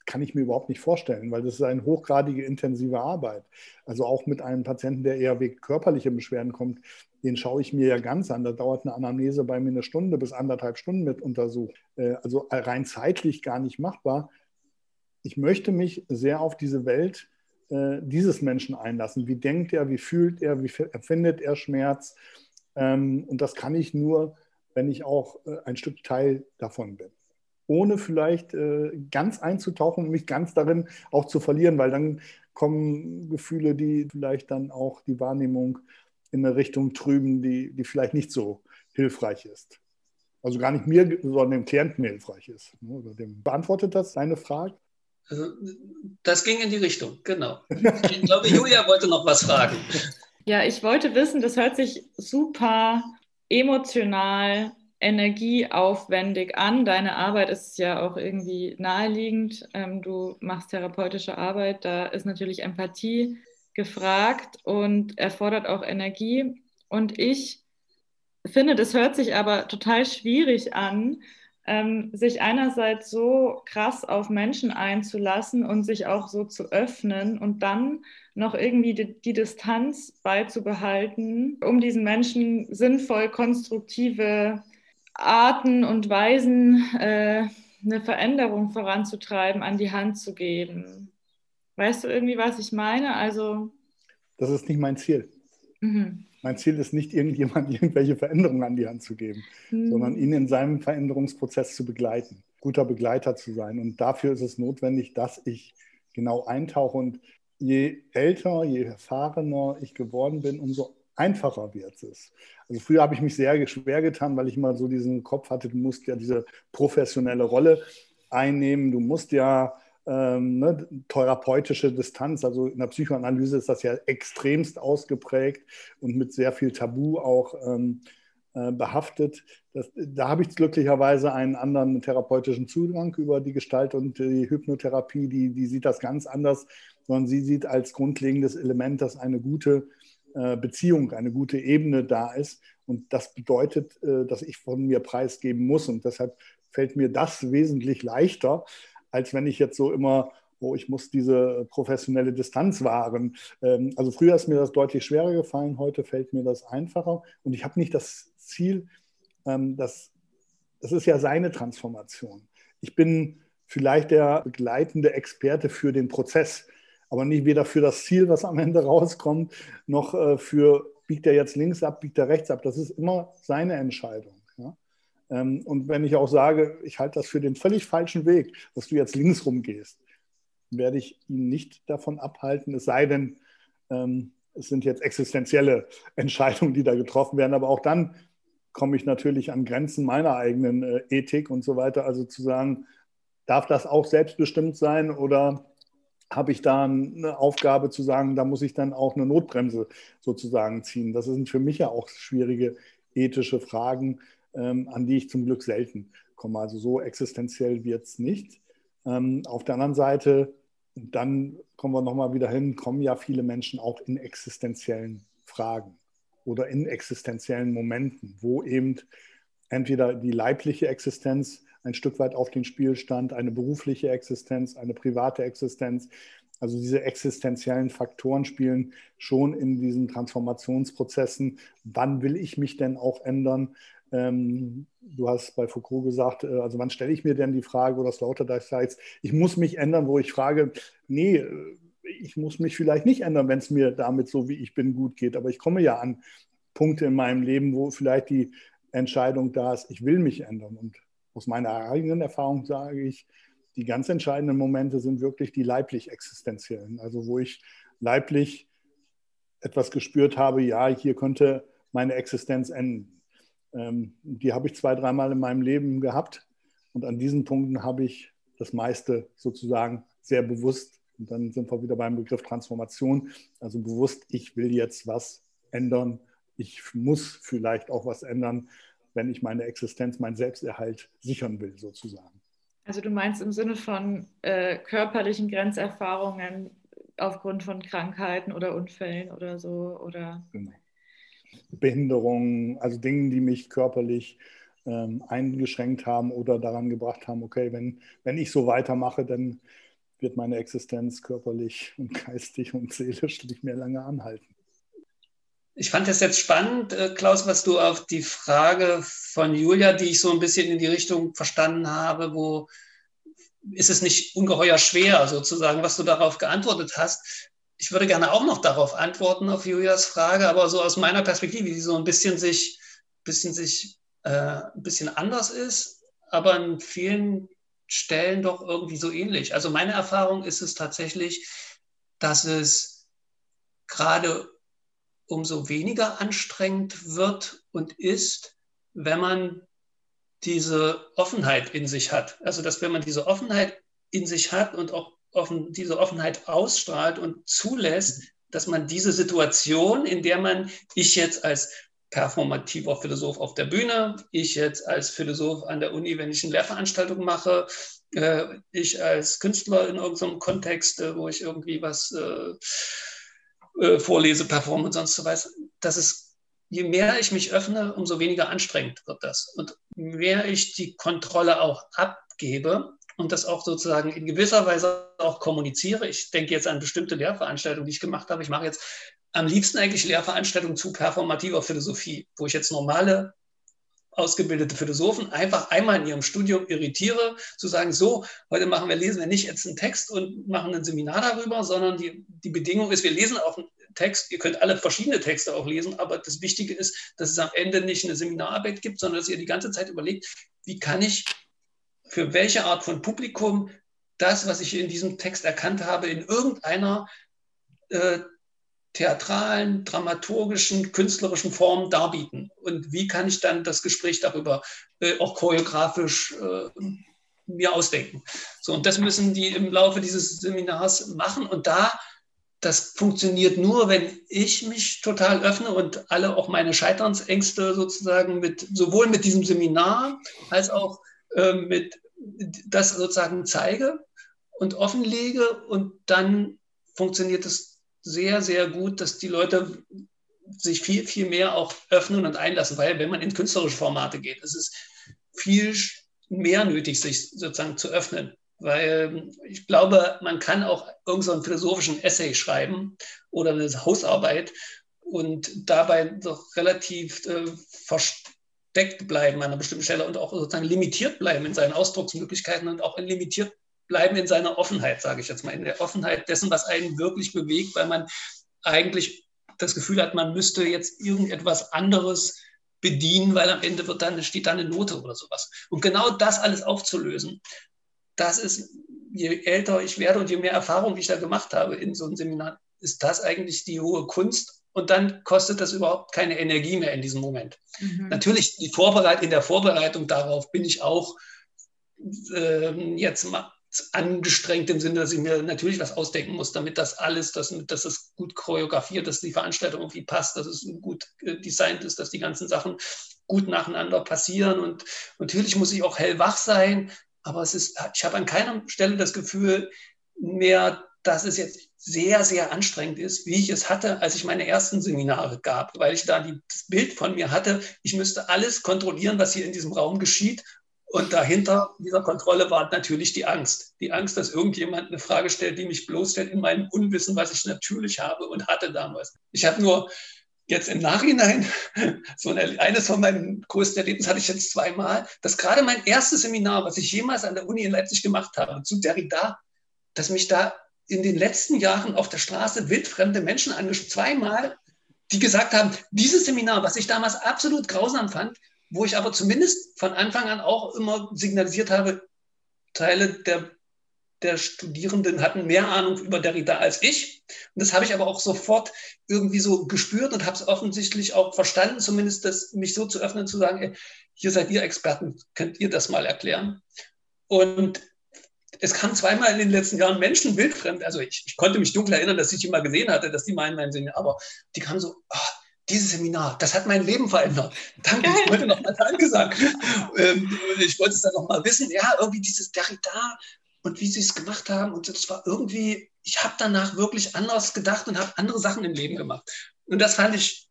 kann ich mir überhaupt nicht vorstellen, weil das ist eine hochgradige intensive Arbeit. Also auch mit einem Patienten, der eher wegen körperlicher Beschwerden kommt, den schaue ich mir ja ganz an. Da dauert eine Anamnese bei mir eine Stunde bis anderthalb Stunden mit untersucht. Also rein zeitlich gar nicht machbar. Ich möchte mich sehr auf diese Welt äh, dieses Menschen einlassen. Wie denkt er, wie fühlt er, wie empfindet er Schmerz? Ähm, und das kann ich nur, wenn ich auch äh, ein Stück Teil davon bin. Ohne vielleicht äh, ganz einzutauchen und mich ganz darin auch zu verlieren, weil dann kommen Gefühle, die vielleicht dann auch die Wahrnehmung in eine Richtung trüben, die, die vielleicht nicht so hilfreich ist. Also gar nicht mir, sondern dem Klienten hilfreich ist. Ne, oder dem. Beantwortet das deine Frage? Also, das ging in die Richtung, genau. Ich glaube, Julia wollte noch was fragen. Ja, ich wollte wissen, das hört sich super emotional, energieaufwendig an. Deine Arbeit ist ja auch irgendwie naheliegend. Ähm, du machst therapeutische Arbeit, da ist natürlich Empathie gefragt und erfordert auch Energie. Und ich finde, das hört sich aber total schwierig an, ähm, sich einerseits so krass auf Menschen einzulassen und sich auch so zu öffnen und dann noch irgendwie die, die Distanz beizubehalten, um diesen Menschen sinnvoll konstruktive Arten und Weisen, äh, eine Veränderung voranzutreiben, an die Hand zu geben. Weißt du irgendwie, was ich meine? Also. Das ist nicht mein Ziel. Mhm. Mein Ziel ist nicht, irgendjemand irgendwelche Veränderungen an die Hand zu geben, mhm. sondern ihn in seinem Veränderungsprozess zu begleiten, guter Begleiter zu sein. Und dafür ist es notwendig, dass ich genau eintauche. Und je älter, je erfahrener ich geworden bin, umso einfacher wird es. Also früher habe ich mich sehr schwer getan, weil ich immer so diesen Kopf hatte, du musst ja diese professionelle Rolle einnehmen, du musst ja ähm, ne, therapeutische Distanz, also in der Psychoanalyse ist das ja extremst ausgeprägt und mit sehr viel Tabu auch ähm, äh, behaftet. Das, da habe ich glücklicherweise einen anderen therapeutischen Zugang über die Gestalt und die Hypnotherapie, die, die sieht das ganz anders, sondern sie sieht als grundlegendes Element, dass eine gute äh, Beziehung, eine gute Ebene da ist. Und das bedeutet, äh, dass ich von mir preisgeben muss. Und deshalb fällt mir das wesentlich leichter, als wenn ich jetzt so immer, oh, ich muss diese professionelle Distanz wahren. Ähm, also früher ist mir das deutlich schwerer gefallen, heute fällt mir das einfacher. Und ich habe nicht das Ziel, ähm, dass das ist ja seine Transformation. Ich bin vielleicht der begleitende Experte für den Prozess, aber nicht weder für das Ziel, was am Ende rauskommt, noch äh, für biegt er jetzt links ab, biegt er rechts ab. Das ist immer seine Entscheidung. Ähm, und wenn ich auch sage, ich halte das für den völlig falschen Weg, dass du jetzt links rumgehst, werde ich ihn nicht davon abhalten, es sei denn, ähm, es sind jetzt existenzielle Entscheidungen, die da getroffen werden. Aber auch dann komme ich natürlich an Grenzen meiner eigenen äh, Ethik und so weiter. Also zu sagen, darf das auch selbstbestimmt sein oder habe ich da eine Aufgabe zu sagen, da muss ich dann auch eine Notbremse sozusagen ziehen. Das sind für mich ja auch schwierige ethische Fragen, ähm, an die ich zum Glück selten komme. Also so existenziell wird es nicht. Ähm, auf der anderen Seite, dann kommen wir nochmal wieder hin, kommen ja viele Menschen auch in existenziellen Fragen oder in existenziellen Momenten, wo eben entweder die leibliche Existenz ein Stück weit auf den Spiel stand, eine berufliche Existenz, eine private Existenz. Also diese existenziellen Faktoren spielen schon in diesen Transformationsprozessen. Wann will ich mich denn auch ändern? Ähm, du hast bei Foucault gesagt, äh, also wann stelle ich mir denn die Frage, oder Slaughter sagt, ich muss mich ändern, wo ich frage, nee, äh, ich muss mich vielleicht nicht ändern, wenn es mir damit so wie ich bin gut geht, aber ich komme ja an Punkte in meinem Leben, wo vielleicht die Entscheidung da ist, ich will mich ändern. Und aus meiner eigenen Erfahrung sage ich, die ganz entscheidenden Momente sind wirklich die leiblich existenziellen, also wo ich leiblich etwas gespürt habe, ja, hier könnte meine Existenz enden. Ähm, die habe ich zwei, dreimal in meinem Leben gehabt. Und an diesen Punkten habe ich das meiste sozusagen sehr bewusst. Und dann sind wir wieder beim Begriff Transformation. Also bewusst, ich will jetzt was ändern. Ich muss vielleicht auch was ändern, wenn ich meine Existenz, meinen Selbsterhalt sichern will, sozusagen. Also du meinst im Sinne von äh, körperlichen Grenzerfahrungen aufgrund von Krankheiten oder Unfällen oder so, oder? Genau. Behinderungen, also Dingen, die mich körperlich ähm, eingeschränkt haben oder daran gebracht haben, okay, wenn, wenn ich so weitermache, dann wird meine Existenz körperlich und geistig und seelisch nicht mehr lange anhalten. Ich fand es jetzt spannend, äh, Klaus, was du auf die Frage von Julia, die ich so ein bisschen in die Richtung verstanden habe, wo ist es nicht ungeheuer schwer, sozusagen, was du darauf geantwortet hast ich würde gerne auch noch darauf antworten, auf Julias Frage, aber so aus meiner Perspektive, die so ein bisschen sich, bisschen sich, äh, ein bisschen anders ist, aber an vielen Stellen doch irgendwie so ähnlich. Also meine Erfahrung ist es tatsächlich, dass es gerade umso weniger anstrengend wird und ist, wenn man diese Offenheit in sich hat. Also dass wenn man diese Offenheit in sich hat und auch offen, diese Offenheit ausstrahlt und zulässt, dass man diese Situation, in der man, ich jetzt als performativer Philosoph auf der Bühne, ich jetzt als Philosoph an der Uni, wenn ich eine Lehrveranstaltung mache, äh, ich als Künstler in irgendeinem Kontext, äh, wo ich irgendwie was äh, äh vorlese, performe und sonst so was, dass es, je mehr ich mich öffne, umso weniger anstrengend wird das. Und mehr ich die Kontrolle auch abgebe, und das auch sozusagen in gewisser Weise auch kommuniziere. Ich denke jetzt an bestimmte Lehrveranstaltungen, die ich gemacht habe. Ich mache jetzt am liebsten eigentlich Lehrveranstaltungen zu performativer Philosophie, wo ich jetzt normale ausgebildete Philosophen einfach einmal in ihrem Studium irritiere, zu sagen, so, heute machen wir, lesen wir nicht jetzt einen Text und machen ein Seminar darüber, sondern die, die Bedingung ist, wir lesen auch einen Text, ihr könnt alle verschiedene Texte auch lesen, aber das Wichtige ist, dass es am Ende nicht eine Seminararbeit gibt, sondern dass ihr die ganze Zeit überlegt, wie kann ich für welche Art von Publikum das, was ich in diesem Text erkannt habe, in irgendeiner äh, theatralen, dramaturgischen, künstlerischen Form darbieten? Und wie kann ich dann das Gespräch darüber äh, auch choreografisch äh, mir ausdenken? So, und das müssen die im Laufe dieses Seminars machen. Und da, das funktioniert nur, wenn ich mich total öffne und alle auch meine Scheiternsängste sozusagen mit, sowohl mit diesem Seminar als auch äh, mit das sozusagen zeige und offenlege und dann funktioniert es sehr, sehr gut, dass die Leute sich viel, viel mehr auch öffnen und einlassen, weil wenn man in künstlerische Formate geht, ist es viel mehr nötig, sich sozusagen zu öffnen. Weil ich glaube, man kann auch irgendeinen so philosophischen Essay schreiben oder eine Hausarbeit und dabei doch relativ äh, versteckt bleiben an einer bestimmten Stelle und auch sozusagen limitiert bleiben in seinen Ausdrucksmöglichkeiten und auch limitiert bleiben in seiner Offenheit, sage ich jetzt mal, in der Offenheit dessen, was einen wirklich bewegt, weil man eigentlich das Gefühl hat, man müsste jetzt irgendetwas anderes bedienen, weil am Ende wird dann, steht da eine Note oder sowas. Und genau das alles aufzulösen, das ist, je älter ich werde und je mehr Erfahrung ich da gemacht habe in so einem Seminar, ist das eigentlich die hohe Kunst. Und dann kostet das überhaupt keine Energie mehr in diesem Moment. Mhm. Natürlich, die Vorbereit in der Vorbereitung darauf bin ich auch äh, jetzt mal angestrengt im Sinne, dass ich mir natürlich was ausdenken muss, damit das alles, dass, dass es gut choreografiert, dass die Veranstaltung irgendwie passt, dass es gut äh, designt ist, dass die ganzen Sachen gut nacheinander passieren. Und natürlich muss ich auch hellwach sein, aber es ist, ich habe an keiner Stelle das Gefühl mehr, dass es jetzt sehr, sehr anstrengend ist, wie ich es hatte, als ich meine ersten Seminare gab, weil ich da das Bild von mir hatte, ich müsste alles kontrollieren, was hier in diesem Raum geschieht und dahinter dieser Kontrolle war natürlich die Angst. Die Angst, dass irgendjemand eine Frage stellt, die mich bloßstellt in meinem Unwissen, was ich natürlich habe und hatte damals. Ich habe nur jetzt im Nachhinein, so eine, eines von meinen größten Erlebnissen hatte ich jetzt zweimal, dass gerade mein erstes Seminar, was ich jemals an der Uni in Leipzig gemacht habe, zu Derrida, dass mich da in den letzten Jahren auf der Straße wildfremde Menschen angesprochen, zweimal, die gesagt haben, dieses Seminar, was ich damals absolut grausam fand, wo ich aber zumindest von Anfang an auch immer signalisiert habe, Teile der, der Studierenden hatten mehr Ahnung über Derrida als ich. Und das habe ich aber auch sofort irgendwie so gespürt und habe es offensichtlich auch verstanden, zumindest das, mich so zu öffnen, zu sagen, ey, hier seid ihr Experten, könnt ihr das mal erklären? Und es kam zweimal in den letzten Jahren Menschen wildfremd. Also ich, ich konnte mich dunkel erinnern, dass ich die mal gesehen hatte, dass die meinen, meinen Sinn, aber die kamen so, oh, dieses Seminar, das hat mein Leben verändert. Danke, ich wollte noch mal Danke sagen. Ähm, ich wollte es dann noch mal wissen. Ja, irgendwie dieses Derrida und wie sie es gemacht haben. Und das war irgendwie, ich habe danach wirklich anders gedacht und habe andere Sachen im Leben gemacht. Und das fand ich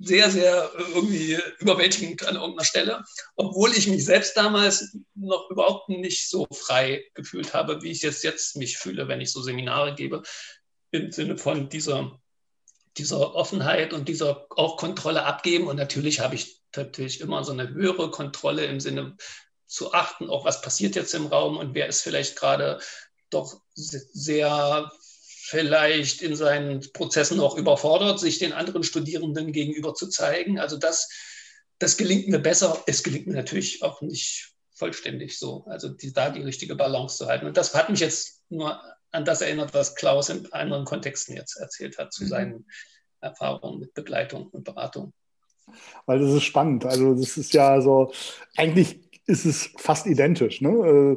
sehr, sehr äh, irgendwie überwältigend an irgendeiner Stelle, obwohl ich mich selbst damals noch überhaupt nicht so frei gefühlt habe, wie ich es jetzt mich fühle, wenn ich so Seminare gebe, im Sinne von dieser dieser Offenheit und dieser auch Kontrolle abgeben. Und natürlich habe ich natürlich immer so eine höhere Kontrolle im Sinne zu achten, auch was passiert jetzt im Raum und wer ist vielleicht gerade doch sehr vielleicht in seinen Prozessen auch überfordert, sich den anderen Studierenden gegenüber zu zeigen. Also das, das gelingt mir besser. Es gelingt mir natürlich auch nicht vollständig so. Also die, da die richtige Balance zu halten. Und das hat mich jetzt nur an das erinnert, was Klaus in anderen Kontexten jetzt erzählt hat zu mhm. seinen Erfahrungen mit Begleitung und Beratung. Weil das ist spannend. Also das ist ja so, eigentlich ist es fast identisch. Ne? Äh,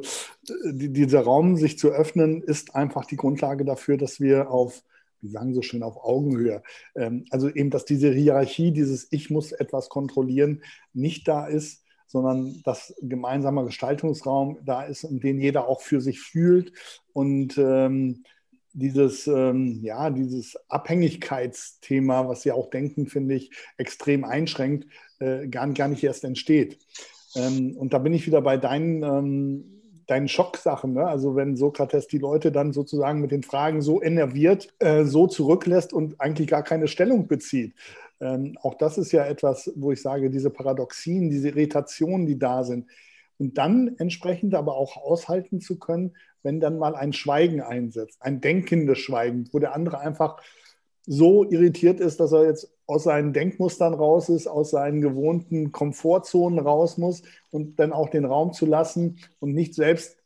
dieser Raum, sich zu öffnen, ist einfach die Grundlage dafür, dass wir auf, wie sagen so schön, auf Augenhöhe, ähm, also eben, dass diese Hierarchie, dieses Ich muss etwas kontrollieren, nicht da ist, sondern dass gemeinsamer Gestaltungsraum da ist und den jeder auch für sich fühlt und ähm, dieses, ähm, ja, dieses Abhängigkeitsthema, was ja auch Denken, finde ich, extrem einschränkt, äh, gar, gar nicht erst entsteht. Ähm, und da bin ich wieder bei deinen, ähm, deinen Schocksachen. Ne? Also wenn Sokrates die Leute dann sozusagen mit den Fragen so enerviert, äh, so zurücklässt und eigentlich gar keine Stellung bezieht. Ähm, auch das ist ja etwas, wo ich sage, diese Paradoxien, diese Irritationen, die da sind. Und dann entsprechend aber auch aushalten zu können, wenn dann mal ein Schweigen einsetzt, ein denkendes Schweigen, wo der andere einfach so irritiert ist, dass er jetzt aus seinen Denkmustern raus ist, aus seinen gewohnten Komfortzonen raus muss und dann auch den Raum zu lassen und nicht selbst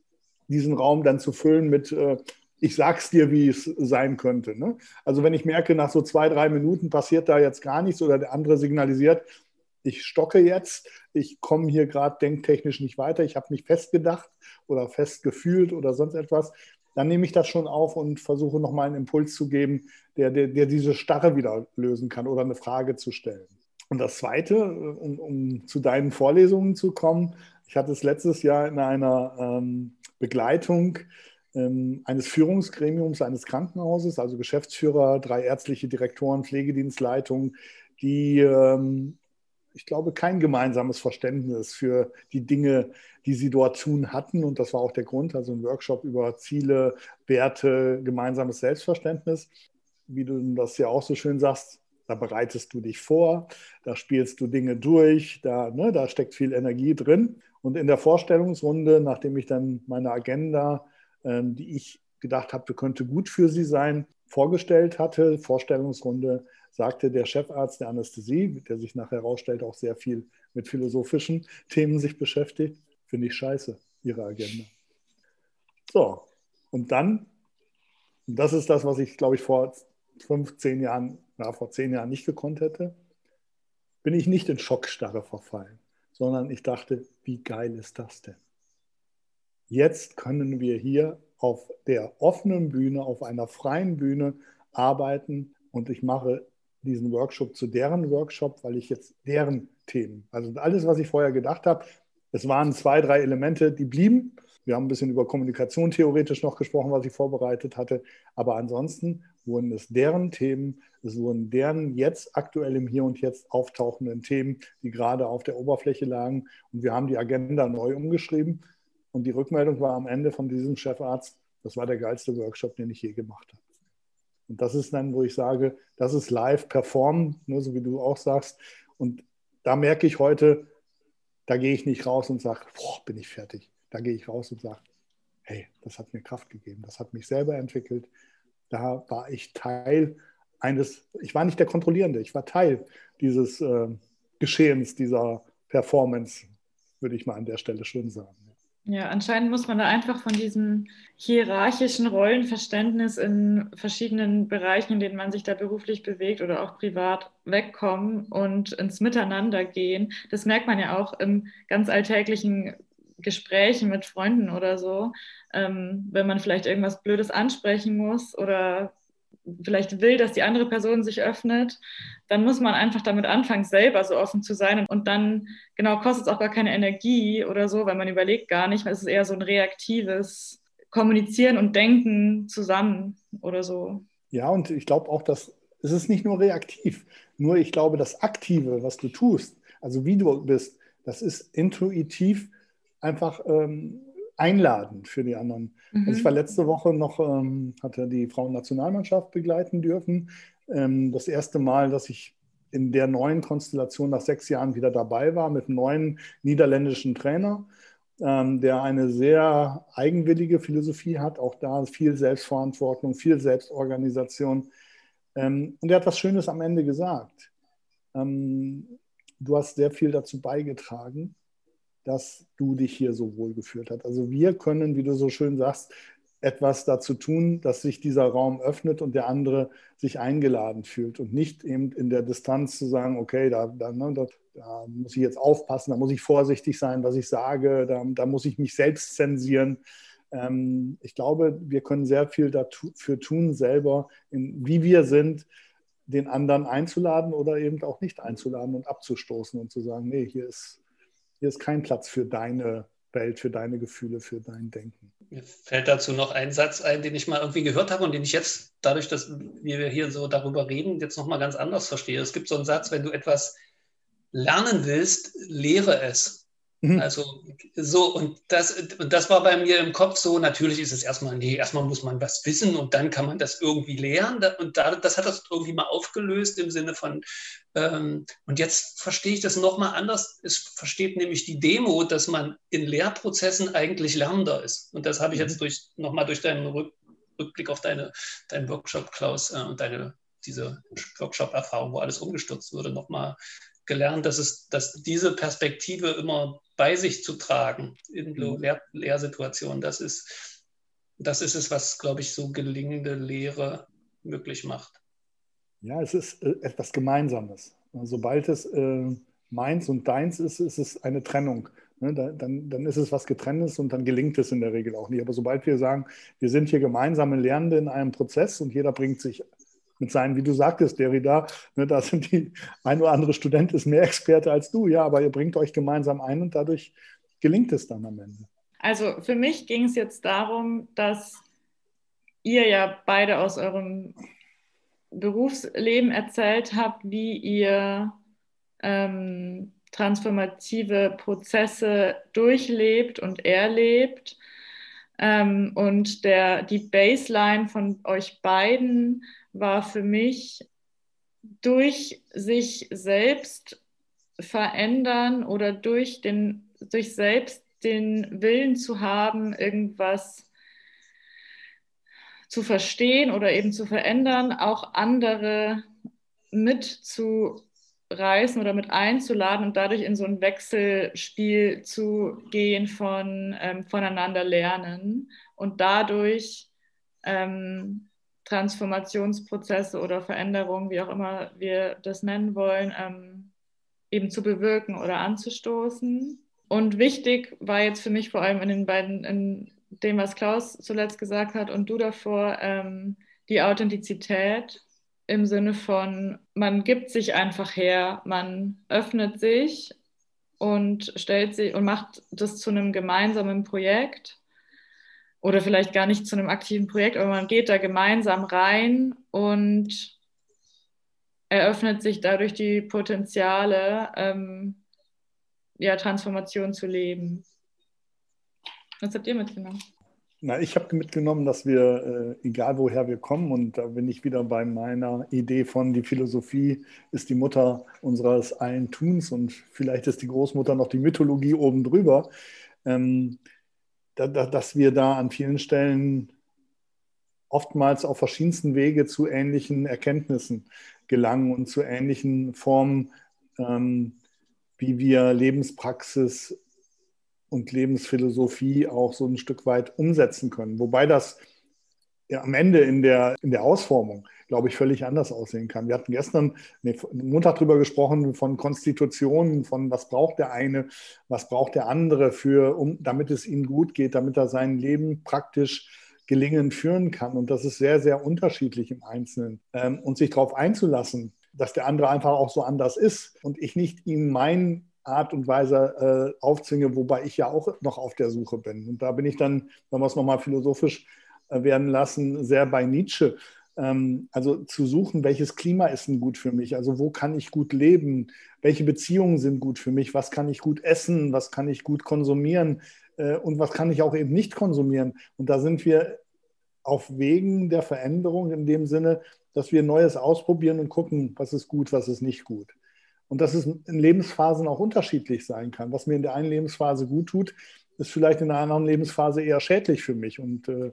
diesen Raum dann zu füllen mit, äh, ich sag's dir, wie es sein könnte. Ne? Also wenn ich merke, nach so zwei, drei Minuten passiert da jetzt gar nichts oder der andere signalisiert, ich stocke jetzt, ich komme hier gerade denktechnisch nicht weiter, ich habe mich festgedacht oder festgefühlt oder sonst etwas, dann nehme ich das schon auf und versuche nochmal einen Impuls zu geben, der, der, der diese Starre wieder lösen kann oder eine Frage zu stellen. Und das Zweite, um, um zu deinen Vorlesungen zu kommen, ich hatte es letztes Jahr in einer ähm, Begleitung ähm, eines Führungsgremiums eines Krankenhauses, also Geschäftsführer, drei ärztliche Direktoren, Pflegedienstleitungen, die ähm, ich glaube, kein gemeinsames Verständnis für die Dinge, die sie dort tun hatten. Und das war auch der Grund, also ein Workshop über Ziele, Werte, gemeinsames Selbstverständnis. Wie du das ja auch so schön sagst, da bereitest du dich vor, da spielst du Dinge durch, da, ne, da steckt viel Energie drin. Und in der Vorstellungsrunde, nachdem ich dann meine Agenda, ähm, die ich gedacht habe, könnte gut für sie sein, vorgestellt hatte, Vorstellungsrunde, sagte der Chefarzt der Anästhesie, der sich nachher herausstellt, auch sehr viel mit philosophischen Themen sich beschäftigt, finde ich scheiße, Ihre Agenda. So, und dann, und das ist das, was ich, glaube ich, vor 15 Jahren, na, vor zehn Jahren nicht gekonnt hätte, bin ich nicht in Schockstarre verfallen, sondern ich dachte, wie geil ist das denn? Jetzt können wir hier auf der offenen Bühne, auf einer freien Bühne arbeiten und ich mache diesen Workshop zu deren Workshop, weil ich jetzt deren Themen, also alles, was ich vorher gedacht habe, es waren zwei, drei Elemente, die blieben. Wir haben ein bisschen über Kommunikation theoretisch noch gesprochen, was ich vorbereitet hatte. Aber ansonsten wurden es deren Themen, es wurden deren jetzt aktuell im Hier und Jetzt auftauchenden Themen, die gerade auf der Oberfläche lagen. Und wir haben die Agenda neu umgeschrieben. Und die Rückmeldung war am Ende von diesem Chefarzt, das war der geilste Workshop, den ich je gemacht habe. Und das ist dann, wo ich sage, das ist live performen, ne, so wie du auch sagst. Und da merke ich heute, da gehe ich nicht raus und sage, boah, bin ich fertig. Da gehe ich raus und sage, hey, das hat mir Kraft gegeben, das hat mich selber entwickelt. Da war ich Teil eines, ich war nicht der Kontrollierende, ich war Teil dieses äh, Geschehens, dieser Performance, würde ich mal an der Stelle schon sagen. Ja, anscheinend muss man da einfach von diesem hierarchischen Rollenverständnis in verschiedenen Bereichen, in denen man sich da beruflich bewegt oder auch privat wegkommen und ins Miteinander gehen. Das merkt man ja auch im ganz alltäglichen Gesprächen mit Freunden oder so, ähm, wenn man vielleicht irgendwas Blödes ansprechen muss oder vielleicht will, dass die andere Person sich öffnet, dann muss man einfach damit anfangen, selber so offen zu sein. Und dann, genau, kostet es auch gar keine Energie oder so, weil man überlegt gar nicht, es ist eher so ein reaktives Kommunizieren und Denken zusammen oder so. Ja, und ich glaube auch, dass es ist nicht nur reaktiv, nur ich glaube, das Aktive, was du tust, also wie du bist, das ist intuitiv einfach ähm, einladend für die anderen. Mhm. Also ich war letzte Woche noch, ähm, hatte die Frauennationalmannschaft begleiten dürfen. Ähm, das erste Mal, dass ich in der neuen Konstellation nach sechs Jahren wieder dabei war mit einem neuen niederländischen Trainer, ähm, der eine sehr eigenwillige Philosophie hat, auch da viel Selbstverantwortung, viel Selbstorganisation. Ähm, und er hat was Schönes am Ende gesagt. Ähm, du hast sehr viel dazu beigetragen, dass du dich hier so wohl gefühlt hast. Also wir können, wie du so schön sagst, etwas dazu tun, dass sich dieser Raum öffnet und der andere sich eingeladen fühlt und nicht eben in der Distanz zu sagen, okay, da, da, ne, da, da muss ich jetzt aufpassen, da muss ich vorsichtig sein, was ich sage, da, da muss ich mich selbst zensieren. Ähm, ich glaube, wir können sehr viel dafür tun, selber, in, wie wir sind, den anderen einzuladen oder eben auch nicht einzuladen und abzustoßen und zu sagen, nee, hier ist, hier ist kein Platz für deine Welt, für deine Gefühle, für dein Denken. Mir fällt dazu noch ein Satz ein, den ich mal irgendwie gehört habe und den ich jetzt, dadurch, dass wir hier so darüber reden, jetzt nochmal ganz anders verstehe. Es gibt so einen Satz, wenn du etwas lernen willst, lehre es. Mhm. Also so, und das, und das war bei mir im Kopf so, natürlich ist es erstmal, nee, erstmal muss man was wissen und dann kann man das irgendwie lernen. Und da, das hat das irgendwie mal aufgelöst im Sinne von, ähm, und jetzt verstehe ich das nochmal anders. Es versteht nämlich die Demo, dass man in Lehrprozessen eigentlich lernender ist. Und das habe ich jetzt mhm. durch nochmal durch deinen Rück, Rückblick auf deine, deinen Workshop, Klaus, äh, und deine diese Workshop-Erfahrung, wo alles umgestürzt wurde, nochmal gelernt, dass, es, dass diese Perspektive immer bei sich zu tragen in mhm. Lehr Lehrsituationen, das ist, das ist es, was, glaube ich, so gelingende Lehre möglich macht. Ja, es ist äh, etwas Gemeinsames. Sobald es äh, meins und deins ist, ist es eine Trennung. Ne, da, dann, dann ist es was Getrenntes und dann gelingt es in der Regel auch nicht. Aber sobald wir sagen, wir sind hier gemeinsame Lernende in einem Prozess und jeder bringt sich mit seinen, wie du sagtest, Derrida, ne, da sind die ein oder andere Student ist mehr Experte als du, ja, aber ihr bringt euch gemeinsam ein und dadurch gelingt es dann am Ende. Also für mich ging es jetzt darum, dass ihr ja beide aus eurem Berufsleben erzählt habt, wie ihr ähm, transformative Prozesse durchlebt und erlebt. Ähm, und der, die Baseline von euch beiden war für mich durch sich selbst verändern oder durch, den, durch selbst den Willen zu haben, irgendwas zu verstehen oder eben zu verändern, auch andere mitzureißen oder mit einzuladen und dadurch in so ein Wechselspiel zu gehen von ähm, voneinander lernen und dadurch ähm, Transformationsprozesse oder Veränderungen, wie auch immer wir das nennen wollen, ähm, eben zu bewirken oder anzustoßen. Und wichtig war jetzt für mich vor allem in den beiden, in dem, was Klaus zuletzt gesagt hat und du davor, ähm, die Authentizität im Sinne von, man gibt sich einfach her, man öffnet sich und stellt sich und macht das zu einem gemeinsamen Projekt oder vielleicht gar nicht zu einem aktiven Projekt, aber man geht da gemeinsam rein und eröffnet sich dadurch die Potenziale, ähm, ja, Transformation zu leben. Was habt ihr mitgenommen? Na, ich habe mitgenommen, dass wir, äh, egal woher wir kommen, und da bin ich wieder bei meiner Idee von, die Philosophie ist die Mutter unseres allen Tuns und vielleicht ist die Großmutter noch die Mythologie oben drüber. Ähm, dass wir da an vielen Stellen oftmals auf verschiedensten Wege zu ähnlichen Erkenntnissen gelangen und zu ähnlichen Formen, ähm, wie wir Lebenspraxis und Lebensphilosophie auch so ein Stück weit umsetzen können. Wobei das ja, am Ende in der, in der Ausformung glaube ich, völlig anders aussehen kann. Wir hatten gestern, nee, Montag darüber gesprochen, von Konstitutionen, von was braucht der eine, was braucht der andere für, um, damit es ihm gut geht, damit er sein Leben praktisch gelingen führen kann. Und das ist sehr, sehr unterschiedlich im Einzelnen. Ähm, und sich darauf einzulassen, dass der andere einfach auch so anders ist und ich nicht ihm mein Art und Weise äh, aufzwinge, wobei ich ja auch noch auf der Suche bin. Und da bin ich dann, wenn wir es nochmal philosophisch äh, werden lassen, sehr bei Nietzsche. Ähm, also zu suchen, welches Klima ist denn gut für mich? Also wo kann ich gut leben? Welche Beziehungen sind gut für mich? Was kann ich gut essen? Was kann ich gut konsumieren? Äh, und was kann ich auch eben nicht konsumieren? Und da sind wir auf Wegen der Veränderung in dem Sinne, dass wir Neues ausprobieren und gucken, was ist gut, was ist nicht gut. Und dass es in Lebensphasen auch unterschiedlich sein kann. Was mir in der einen Lebensphase gut tut, ist vielleicht in einer anderen Lebensphase eher schädlich für mich und äh,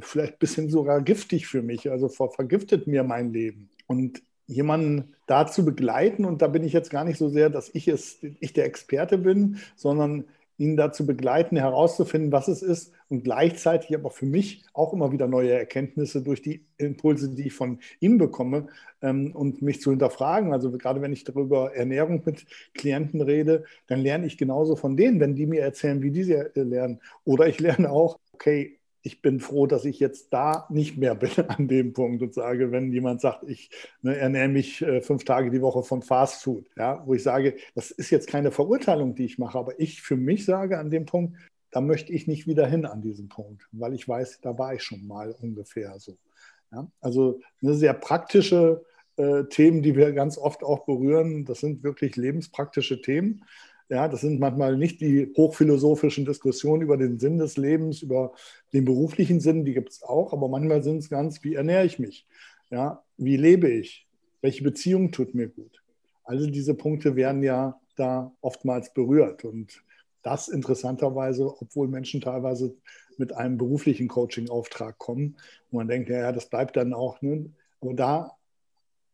vielleicht ein bisschen sogar giftig für mich, also ver vergiftet mir mein Leben. Und jemanden da zu begleiten, und da bin ich jetzt gar nicht so sehr, dass ich es, ich der Experte bin, sondern ihn dazu begleiten, herauszufinden, was es ist, und gleichzeitig aber für mich auch immer wieder neue Erkenntnisse durch die Impulse, die ich von ihm bekomme ähm, und mich zu hinterfragen. Also gerade wenn ich darüber Ernährung mit Klienten rede, dann lerne ich genauso von denen, wenn die mir erzählen, wie die sie äh, lernen. Oder ich lerne auch, okay, ich bin froh, dass ich jetzt da nicht mehr bin an dem Punkt und sage, wenn jemand sagt, ich ne, ernähre mich äh, fünf Tage die Woche von Fast Food, ja, wo ich sage, das ist jetzt keine Verurteilung, die ich mache, aber ich für mich sage an dem Punkt, da möchte ich nicht wieder hin an diesem Punkt, weil ich weiß, da war ich schon mal ungefähr so. Ja? Also eine sehr praktische äh, Themen, die wir ganz oft auch berühren, das sind wirklich lebenspraktische Themen. Ja, das sind manchmal nicht die hochphilosophischen Diskussionen über den Sinn des Lebens, über den beruflichen Sinn, die gibt es auch, aber manchmal sind es ganz, wie ernähre ich mich? Ja, wie lebe ich? Welche Beziehung tut mir gut? Alle diese Punkte werden ja da oftmals berührt. Und das interessanterweise, obwohl Menschen teilweise mit einem beruflichen Coaching-Auftrag kommen, wo man denkt, ja, das bleibt dann auch. Ne? Aber da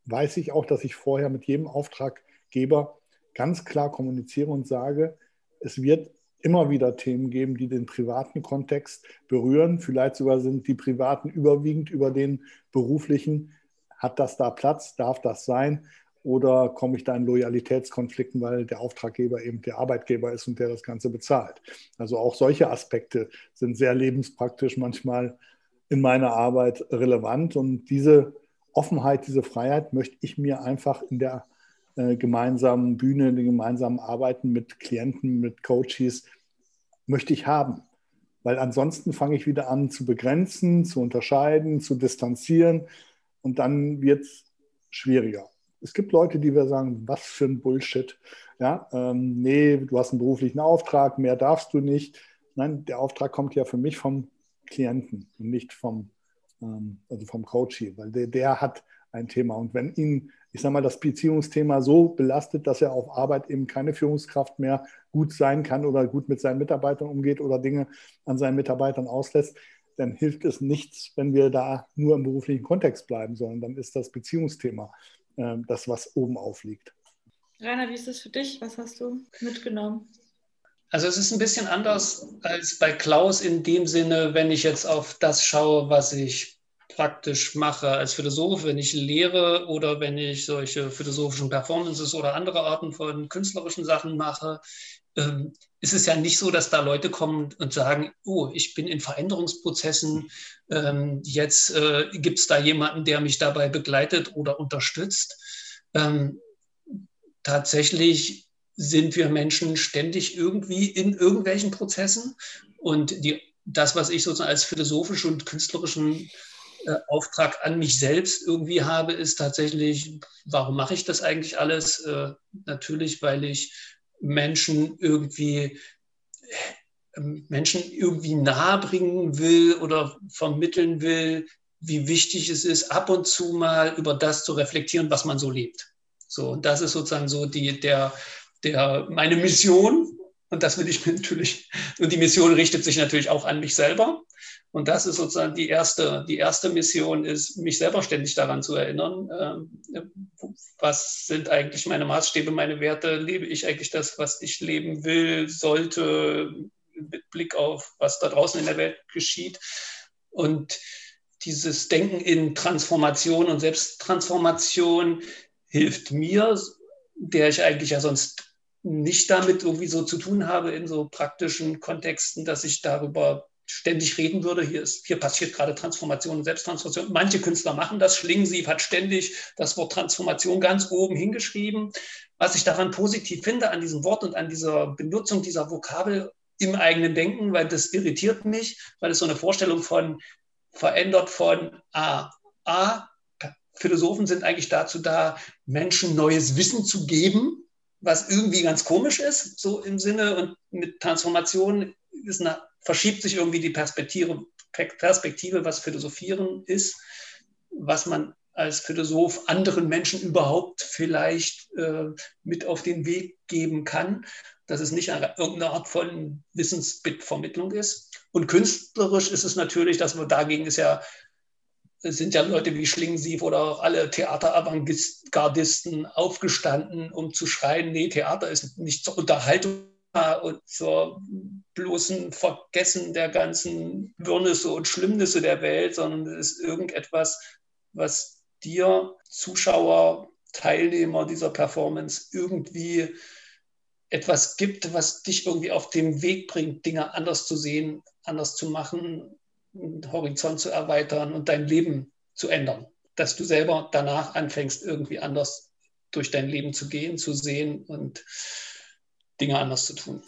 weiß ich auch, dass ich vorher mit jedem Auftraggeber ganz klar kommuniziere und sage, es wird immer wieder Themen geben, die den privaten Kontext berühren. Vielleicht sogar sind die privaten überwiegend über den beruflichen. Hat das da Platz? Darf das sein? Oder komme ich da in Loyalitätskonflikten, weil der Auftraggeber eben der Arbeitgeber ist und der das Ganze bezahlt? Also auch solche Aspekte sind sehr lebenspraktisch manchmal in meiner Arbeit relevant. Und diese Offenheit, diese Freiheit möchte ich mir einfach in der äh, gemeinsamen Bühne, in den gemeinsamen Arbeiten mit Klienten, mit Coaches, möchte ich haben. Weil ansonsten fange ich wieder an zu begrenzen, zu unterscheiden, zu distanzieren und dann wird es schwieriger. Es gibt Leute, die wir sagen, was für ein Bullshit. Ja, ähm, nee, du hast einen beruflichen Auftrag, mehr darfst du nicht. Nein, der Auftrag kommt ja für mich vom Klienten und nicht vom, ähm, also vom Coach weil der, der hat ein Thema. Und wenn ihn, ich sage mal, das Beziehungsthema so belastet, dass er auf Arbeit eben keine Führungskraft mehr gut sein kann oder gut mit seinen Mitarbeitern umgeht oder Dinge an seinen Mitarbeitern auslässt, dann hilft es nichts, wenn wir da nur im beruflichen Kontext bleiben, sondern dann ist das Beziehungsthema das, was oben aufliegt. Rainer, wie ist das für dich? Was hast du mitgenommen? Also es ist ein bisschen anders als bei Klaus in dem Sinne, wenn ich jetzt auf das schaue, was ich praktisch mache als Philosoph, wenn ich lehre oder wenn ich solche philosophischen Performances oder andere Arten von künstlerischen Sachen mache, ähm, ist es ja nicht so, dass da Leute kommen und sagen, oh, ich bin in Veränderungsprozessen, ähm, jetzt äh, gibt es da jemanden, der mich dabei begleitet oder unterstützt. Ähm, tatsächlich sind wir Menschen ständig irgendwie in irgendwelchen Prozessen und die, das, was ich sozusagen als philosophischen und künstlerischen äh, Auftrag an mich selbst irgendwie habe, ist tatsächlich, warum mache ich das eigentlich alles? Äh, natürlich, weil ich Menschen irgendwie äh, Menschen irgendwie nahebringen will oder vermitteln will, wie wichtig es ist, ab und zu mal über das zu reflektieren, was man so lebt. So, und das ist sozusagen so die, der, der, meine Mission. Und das will ich natürlich, und die Mission richtet sich natürlich auch an mich selber. Und das ist sozusagen die erste, die erste Mission, ist, mich selber ständig daran zu erinnern, äh, was sind eigentlich meine Maßstäbe, meine Werte, lebe ich eigentlich das, was ich leben will, sollte, mit Blick auf, was da draußen in der Welt geschieht. Und dieses Denken in Transformation und Selbsttransformation hilft mir, der ich eigentlich ja sonst nicht damit irgendwie so zu tun habe in so praktischen Kontexten, dass ich darüber ständig reden würde. Hier, ist, hier passiert gerade Transformation und Selbsttransformation. Manche Künstler machen das. Schlingensief hat ständig das Wort Transformation ganz oben hingeschrieben. Was ich daran positiv finde, an diesem Wort und an dieser Benutzung dieser Vokabel im eigenen Denken, weil das irritiert mich, weil es so eine Vorstellung von verändert von A. A. Philosophen sind eigentlich dazu da, Menschen neues Wissen zu geben, was irgendwie ganz komisch ist, so im Sinne und mit Transformation ist eine verschiebt sich irgendwie die Perspektive, Perspektive, was Philosophieren ist, was man als Philosoph anderen Menschen überhaupt vielleicht äh, mit auf den Weg geben kann, dass es nicht eine, irgendeine Art von Wissensvermittlung ist. Und künstlerisch ist es natürlich, dass man dagegen ist ja, sind ja Leute wie Schlingensief oder auch alle Theateravantgardisten aufgestanden, um zu schreien, nee, Theater ist nicht zur Unterhaltung und zur bloßen Vergessen der ganzen Wirrnisse und Schlimmnisse der Welt, sondern es ist irgendetwas, was dir, Zuschauer, Teilnehmer dieser Performance irgendwie etwas gibt, was dich irgendwie auf den Weg bringt, Dinge anders zu sehen, anders zu machen, einen Horizont zu erweitern und dein Leben zu ändern. Dass du selber danach anfängst, irgendwie anders durch dein Leben zu gehen, zu sehen und Dinge anders zu tun.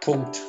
Punkt.